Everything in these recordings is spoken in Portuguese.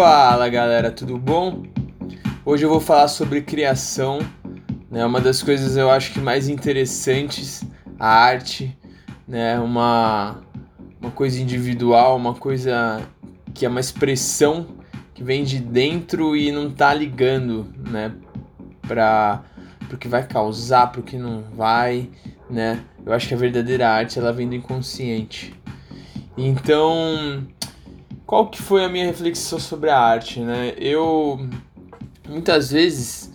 Fala galera, tudo bom? Hoje eu vou falar sobre criação, né? Uma das coisas eu acho que mais interessantes, a arte, né? Uma, uma coisa individual, uma coisa que é uma expressão que vem de dentro e não tá ligando, né? Pra pro que vai causar, pro que não vai, né? Eu acho que a verdadeira arte ela vem do inconsciente. Então, qual que foi a minha reflexão sobre a arte, né? Eu muitas vezes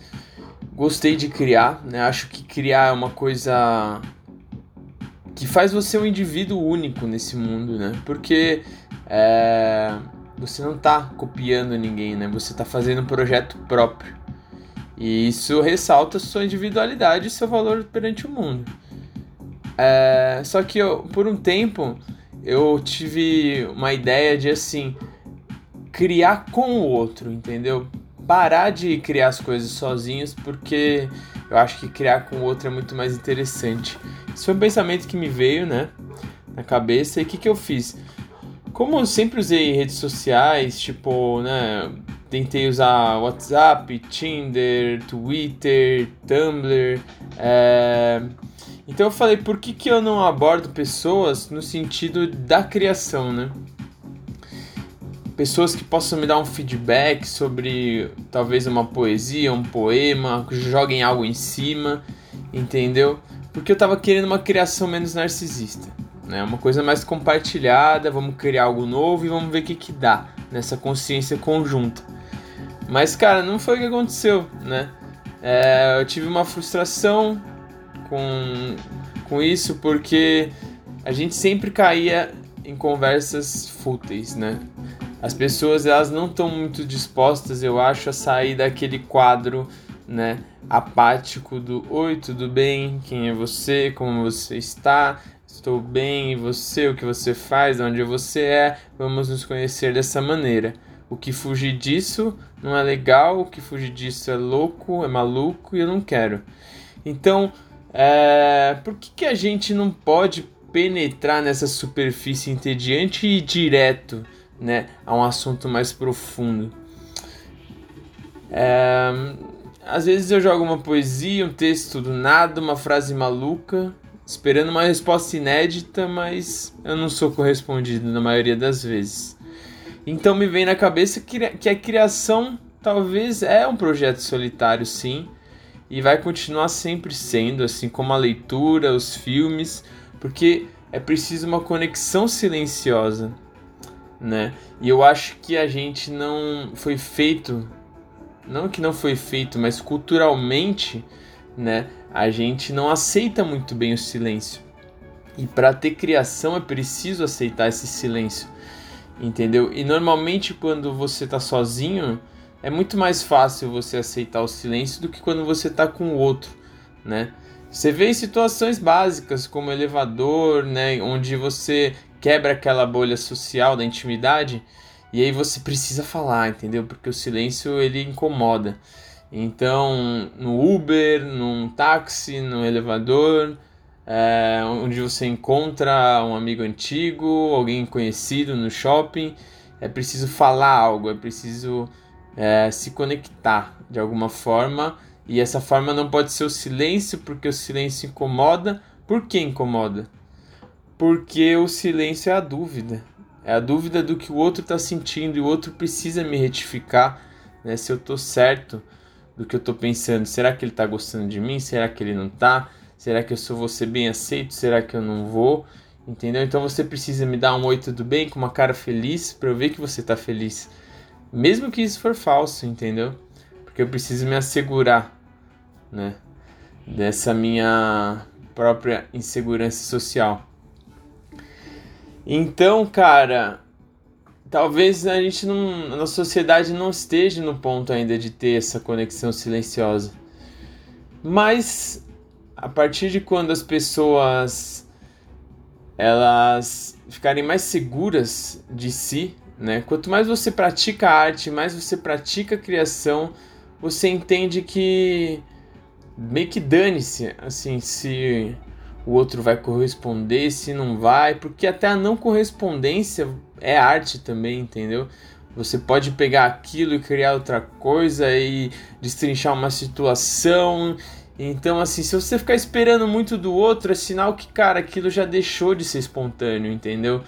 gostei de criar, né? Acho que criar é uma coisa que faz você um indivíduo único nesse mundo, né? Porque é, você não está copiando ninguém, né? Você está fazendo um projeto próprio. E isso ressalta sua individualidade e seu valor perante o mundo. É, só que eu, por um tempo eu tive uma ideia de assim criar com o outro, entendeu? Parar de criar as coisas sozinhos, porque eu acho que criar com o outro é muito mais interessante. Isso foi um pensamento que me veio, né, na cabeça. E o que, que eu fiz? Como eu sempre usei redes sociais, tipo, né, tentei usar WhatsApp, Tinder, Twitter, Tumblr, é então eu falei, por que, que eu não abordo pessoas no sentido da criação, né? Pessoas que possam me dar um feedback sobre talvez uma poesia, um poema, joguem algo em cima, entendeu? Porque eu tava querendo uma criação menos narcisista, né? Uma coisa mais compartilhada, vamos criar algo novo e vamos ver o que que dá nessa consciência conjunta. Mas, cara, não foi o que aconteceu, né? É, eu tive uma frustração, com, com isso porque a gente sempre caía em conversas fúteis, né? As pessoas elas não estão muito dispostas, eu acho, a sair daquele quadro, né, apático do oi, tudo bem? Quem é você? Como você está? Estou bem, e você? O que você faz? Onde você é? Vamos nos conhecer dessa maneira. O que fugir disso não é legal, o que fugir disso é louco, é maluco e eu não quero. Então, é, por que, que a gente não pode penetrar nessa superfície entediante e ir direto né, a um assunto mais profundo? É, às vezes eu jogo uma poesia, um texto do nada, uma frase maluca, esperando uma resposta inédita, mas eu não sou correspondido na maioria das vezes. Então me vem na cabeça que a criação talvez é um projeto solitário, sim, e vai continuar sempre sendo, assim como a leitura, os filmes, porque é preciso uma conexão silenciosa, né? E eu acho que a gente não foi feito, não que não foi feito, mas culturalmente, né? A gente não aceita muito bem o silêncio. E para ter criação é preciso aceitar esse silêncio, entendeu? E normalmente quando você tá sozinho, é muito mais fácil você aceitar o silêncio do que quando você está com o outro, né? Você vê em situações básicas como elevador, né, onde você quebra aquela bolha social da intimidade e aí você precisa falar, entendeu? Porque o silêncio ele incomoda. Então, no Uber, num táxi, no elevador, é, onde você encontra um amigo antigo, alguém conhecido no shopping, é preciso falar algo, é preciso é, se conectar de alguma forma. E essa forma não pode ser o silêncio, porque o silêncio incomoda. Por que incomoda? Porque o silêncio é a dúvida. É a dúvida do que o outro está sentindo e o outro precisa me retificar né, se eu estou certo do que eu estou pensando. Será que ele está gostando de mim? Será que ele não está? Será que eu sou ser bem aceito? Será que eu não vou? Entendeu? Então você precisa me dar um oi, tudo bem? Com uma cara feliz para eu ver que você está feliz. Mesmo que isso for falso, entendeu? Porque eu preciso me assegurar, né? Dessa minha própria insegurança social. Então, cara, talvez a gente não, na sociedade não esteja no ponto ainda de ter essa conexão silenciosa. Mas a partir de quando as pessoas elas ficarem mais seguras de si, né? Quanto mais você pratica arte, mais você pratica criação, você entende que meio que dane-se, assim, se o outro vai corresponder, se não vai, porque até a não correspondência é arte também, entendeu? Você pode pegar aquilo e criar outra coisa e destrinchar uma situação. Então, assim, se você ficar esperando muito do outro, é sinal que, cara, aquilo já deixou de ser espontâneo, entendeu?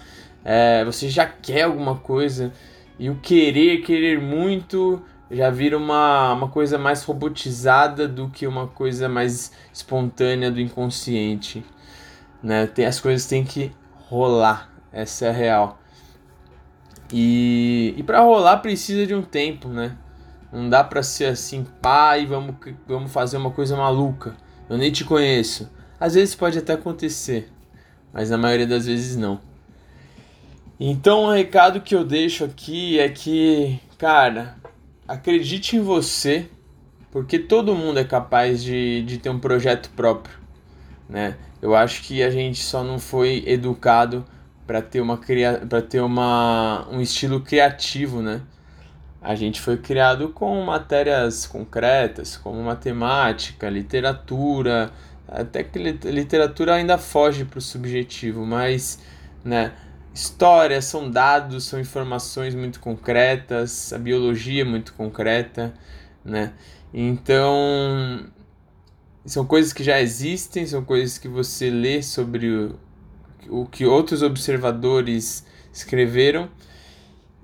É, você já quer alguma coisa e o querer, querer muito, já vira uma, uma coisa mais robotizada do que uma coisa mais espontânea do inconsciente. Né? Tem, as coisas têm que rolar, essa é a real. E, e para rolar precisa de um tempo, né? Não dá pra ser assim, pá, e vamos, vamos fazer uma coisa maluca. Eu nem te conheço. Às vezes pode até acontecer, mas na maioria das vezes não. Então o recado que eu deixo aqui é que, cara, acredite em você, porque todo mundo é capaz de, de ter um projeto próprio, né? Eu acho que a gente só não foi educado para ter uma para ter uma um estilo criativo, né? A gente foi criado com matérias concretas, como matemática, literatura, até que literatura ainda foge para o subjetivo, mas, né? História são dados, são informações muito concretas, a biologia é muito concreta, né? Então, são coisas que já existem, são coisas que você lê sobre o, o que outros observadores escreveram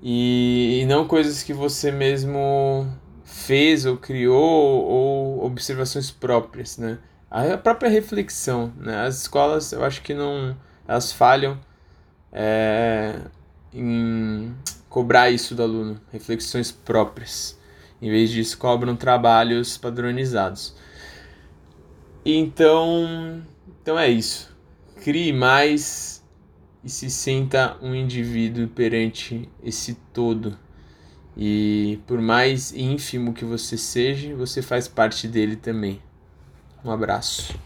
e, e não coisas que você mesmo fez ou criou ou observações próprias, né? A própria reflexão, né? As escolas, eu acho que não, elas falham é, em cobrar isso do aluno, reflexões próprias. Em vez disso, cobram trabalhos padronizados. Então, então é isso. Crie mais e se sinta um indivíduo perante esse todo. E por mais ínfimo que você seja, você faz parte dele também. Um abraço.